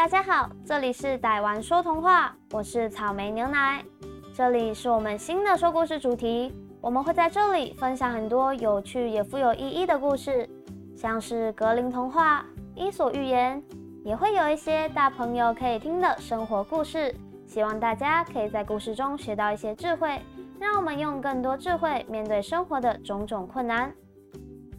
大家好，这里是逮玩说童话，我是草莓牛奶。这里是我们新的说故事主题，我们会在这里分享很多有趣也富有意义的故事，像是格林童话、伊索寓言，也会有一些大朋友可以听的生活故事。希望大家可以在故事中学到一些智慧，让我们用更多智慧面对生活的种种困难。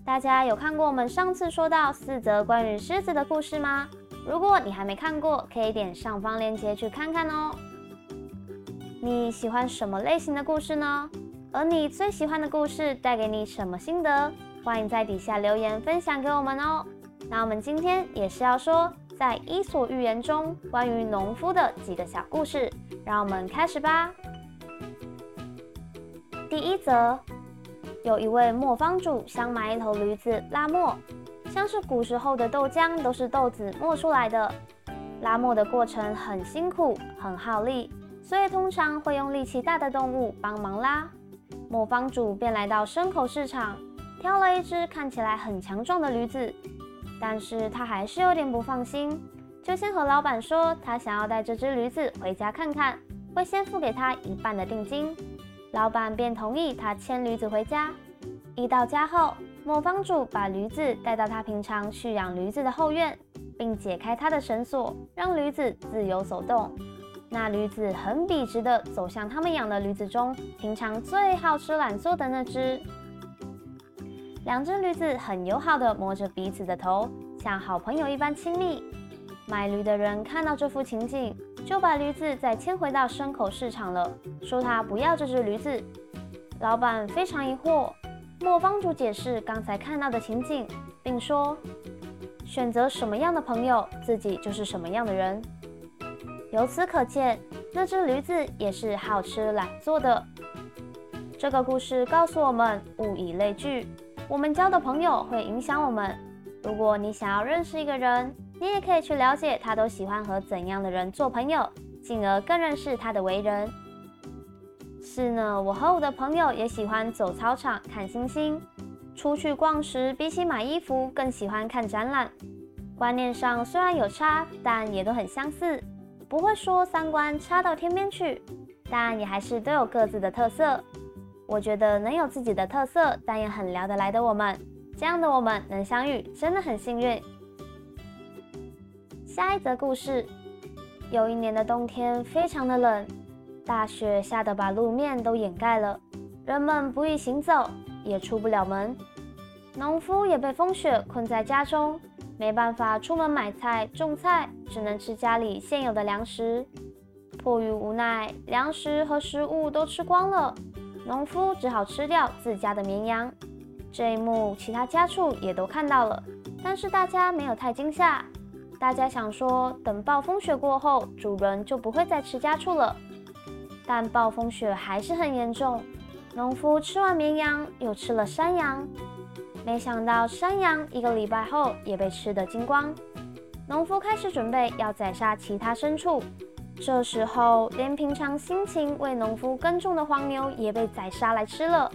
大家有看过我们上次说到四则关于狮子的故事吗？如果你还没看过，可以点上方链接去看看哦。你喜欢什么类型的故事呢？而你最喜欢的故事带给你什么心得？欢迎在底下留言分享给我们哦。那我们今天也是要说在《伊索寓言》中关于农夫的几个小故事，让我们开始吧。第一则，有一位磨坊主想买一头驴子拉磨。像是古时候的豆浆都是豆子磨出来的，拉磨的过程很辛苦，很耗力，所以通常会用力气大的动物帮忙拉。磨坊主便来到牲口市场，挑了一只看起来很强壮的驴子，但是他还是有点不放心，就先和老板说他想要带这只驴子回家看看，会先付给他一半的定金。老板便同意他牵驴子回家。一到家后，磨坊主把驴子带到他平常蓄养驴子的后院，并解开他的绳索，让驴子自由走动。那驴子很笔直地走向他们养的驴子中平常最好吃懒做的那只。两只驴子很友好地摸着彼此的头，像好朋友一般亲密。买驴的人看到这幅情景，就把驴子再牵回到牲口市场了，说他不要这只驴子。老板非常疑惑。莫帮主解释刚才看到的情景，并说：“选择什么样的朋友，自己就是什么样的人。”由此可见，那只驴子也是好吃懒做的。这个故事告诉我们：物以类聚，我们交的朋友会影响我们。如果你想要认识一个人，你也可以去了解他都喜欢和怎样的人做朋友，进而更认识他的为人。是呢，我和我的朋友也喜欢走操场看星星。出去逛时，比起买衣服，更喜欢看展览。观念上虽然有差，但也都很相似。不会说三观差到天边去，但也还是都有各自的特色。我觉得能有自己的特色，但也很聊得来的我们，这样的我们能相遇，真的很幸运。下一则故事，有一年的冬天非常的冷。大雪下得把路面都掩盖了，人们不易行走，也出不了门。农夫也被风雪困在家中，没办法出门买菜种菜，只能吃家里现有的粮食。迫于无奈，粮食和食物都吃光了，农夫只好吃掉自家的绵羊。这一幕，其他家畜也都看到了，但是大家没有太惊吓。大家想说，等暴风雪过后，主人就不会再吃家畜了。但暴风雪还是很严重，农夫吃完绵羊，又吃了山羊，没想到山羊一个礼拜后也被吃得精光。农夫开始准备要宰杀其他牲畜，这时候连平常辛勤为农夫耕种的黄牛也被宰杀来吃了。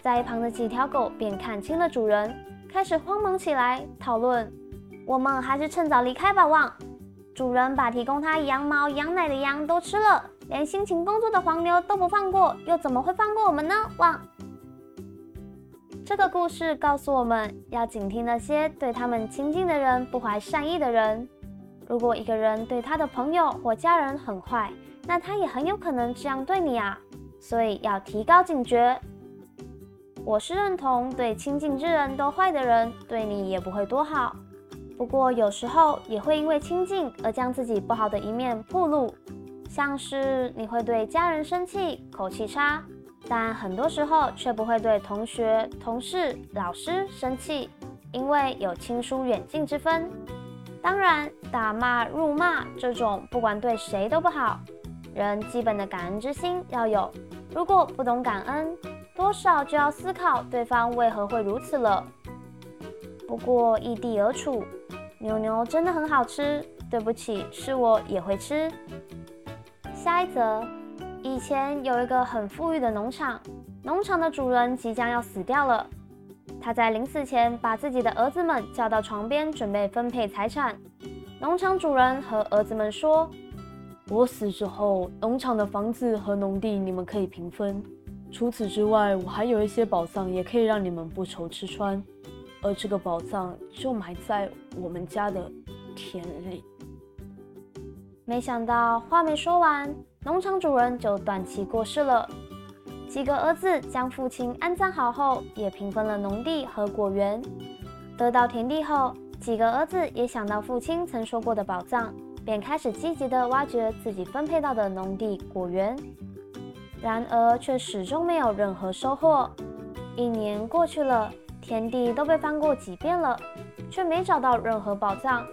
在一旁的几条狗便看清了主人，开始慌忙起来讨论：我们还是趁早离开吧。旺，主人把提供他羊毛、羊奶的羊都吃了。连辛勤工作的黄牛都不放过，又怎么会放过我们呢？汪！这个故事告诉我们要警惕那些对他们亲近的人不怀善意的人。如果一个人对他的朋友或家人很坏，那他也很有可能这样对你啊。所以要提高警觉。我是认同对亲近之人都坏的人，对你也不会多好。不过有时候也会因为亲近而将自己不好的一面暴露。像是你会对家人生气、口气差，但很多时候却不会对同学、同事、老师生气，因为有亲疏远近之分。当然，打骂、辱骂这种不管对谁都不好。人基本的感恩之心要有，如果不懂感恩，多少就要思考对方为何会如此了。不过异地而处，牛牛真的很好吃，对不起，是我也会吃。下一则，以前有一个很富裕的农场，农场的主人即将要死掉了。他在临死前把自己的儿子们叫到床边，准备分配财产。农场主人和儿子们说：“我死之后，农场的房子和农地你们可以平分。除此之外，我还有一些宝藏，也可以让你们不愁吃穿。而这个宝藏就埋在我们家的田里。”没想到话没说完，农场主人就短期过世了。几个儿子将父亲安葬好后，也平分了农地和果园。得到田地后，几个儿子也想到父亲曾说过的宝藏，便开始积极地挖掘自己分配到的农地果园。然而，却始终没有任何收获。一年过去了，田地都被翻过几遍了，却没找到任何宝藏。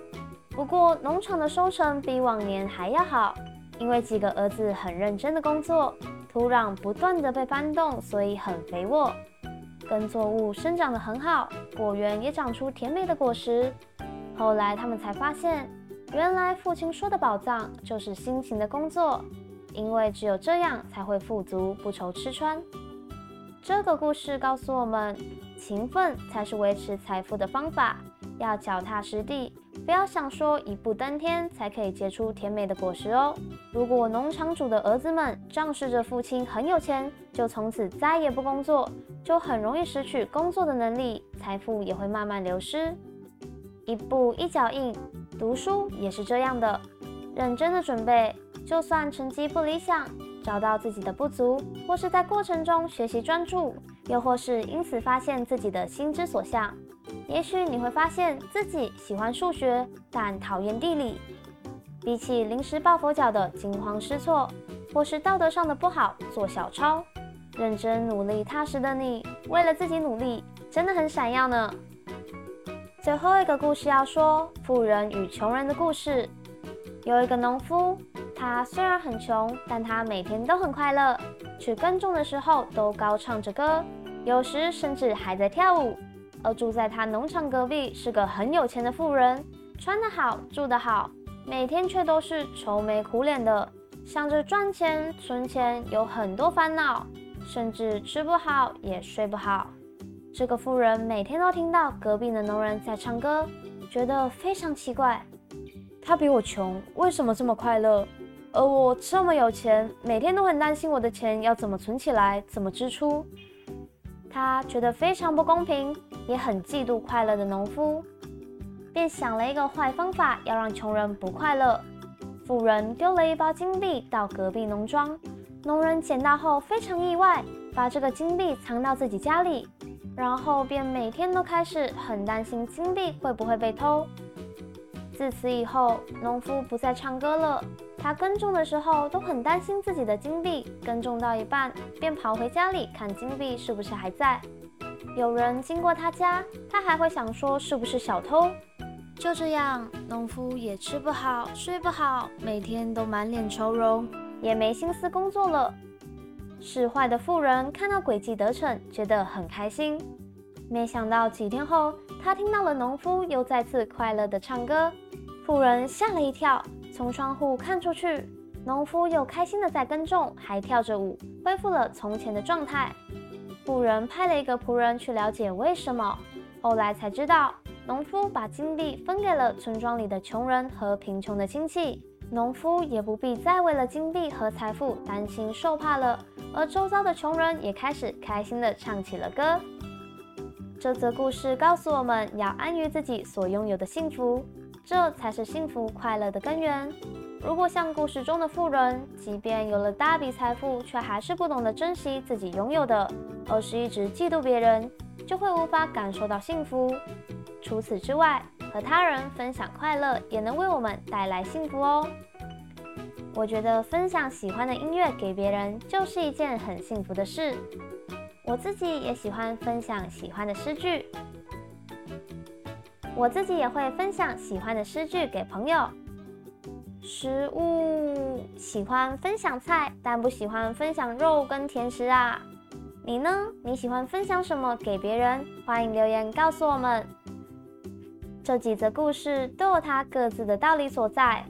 不过，农场的收成比往年还要好，因为几个儿子很认真的工作，土壤不断的被翻动，所以很肥沃，耕作物生长得很好，果园也长出甜美的果实。后来他们才发现，原来父亲说的宝藏就是辛勤的工作，因为只有这样才会富足，不愁吃穿。这个故事告诉我们，勤奋才是维持财富的方法，要脚踏实地。不要想说一步登天才可以结出甜美的果实哦。如果农场主的儿子们仗势着父亲很有钱，就从此再也不工作，就很容易失去工作的能力，财富也会慢慢流失。一步一脚印，读书也是这样的，认真的准备，就算成绩不理想，找到自己的不足，或是在过程中学习专注，又或是因此发现自己的心之所向。也许你会发现自己喜欢数学，但讨厌地理。比起临时抱佛脚的惊慌失措，或是道德上的不好做小抄，认真努力踏实的你，为了自己努力，真的很闪耀呢。最后一个故事要说富人与穷人的故事。有一个农夫，他虽然很穷，但他每天都很快乐，去耕种的时候都高唱着歌，有时甚至还在跳舞。而住在他农场隔壁是个很有钱的富人，穿得好，住得好，每天却都是愁眉苦脸的，想着赚钱存钱，有很多烦恼，甚至吃不好也睡不好。这个富人每天都听到隔壁的农人在唱歌，觉得非常奇怪。他比我穷，为什么这么快乐？而我这么有钱，每天都很担心我的钱要怎么存起来，怎么支出。他觉得非常不公平，也很嫉妒快乐的农夫，便想了一个坏方法，要让穷人不快乐。富人丢了一包金币到隔壁农庄，农人捡到后非常意外，把这个金币藏到自己家里，然后便每天都开始很担心金币会不会被偷。自此以后，农夫不再唱歌了。他耕种的时候都很担心自己的金币，耕种到一半便跑回家里看金币是不是还在。有人经过他家，他还会想说是不是小偷。就这样，农夫也吃不好，睡不好，每天都满脸愁容，也没心思工作了。使坏的富人看到诡计得逞，觉得很开心。没想到几天后，他听到了农夫又再次快乐的唱歌，富人吓了一跳。从窗户看出去，农夫又开心的在耕种，还跳着舞，恢复了从前的状态。富人派了一个仆人去了解为什么，后来才知道，农夫把金币分给了村庄里的穷人和贫穷的亲戚，农夫也不必再为了金币和财富担心受怕了。而周遭的穷人也开始开心的唱起了歌。这则故事告诉我们要安于自己所拥有的幸福。这才是幸福快乐的根源。如果像故事中的富人，即便有了大笔财富，却还是不懂得珍惜自己拥有的，而是一直嫉妒别人，就会无法感受到幸福。除此之外，和他人分享快乐，也能为我们带来幸福哦。我觉得分享喜欢的音乐给别人，就是一件很幸福的事。我自己也喜欢分享喜欢的诗句。我自己也会分享喜欢的诗句给朋友。食物喜欢分享菜，但不喜欢分享肉跟甜食啊。你呢？你喜欢分享什么给别人？欢迎留言告诉我们。这几则故事都有它各自的道理所在。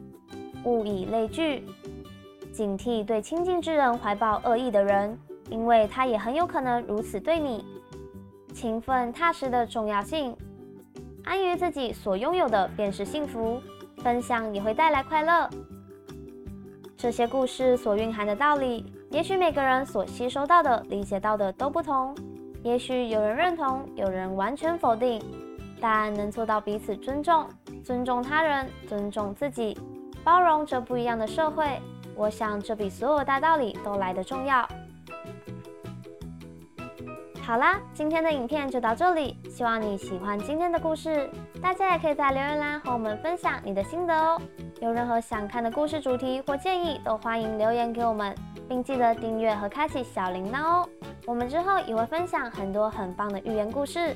物以类聚，警惕对亲近之人怀抱恶意的人，因为他也很有可能如此对你。勤奋踏实的重要性。安于自己所拥有的便是幸福，分享也会带来快乐。这些故事所蕴含的道理，也许每个人所吸收到的、理解到的都不同，也许有人认同，有人完全否定。但能做到彼此尊重，尊重他人，尊重自己，包容这不一样的社会，我想这比所有大道理都来得重要。好啦，今天的影片就到这里，希望你喜欢今天的故事。大家也可以在留言栏和我们分享你的心得哦。有任何想看的故事主题或建议，都欢迎留言给我们，并记得订阅和开启小铃铛哦。我们之后也会分享很多很棒的寓言故事。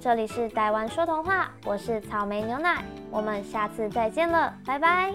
这里是台湾说童话，我是草莓牛奶，我们下次再见了，拜拜。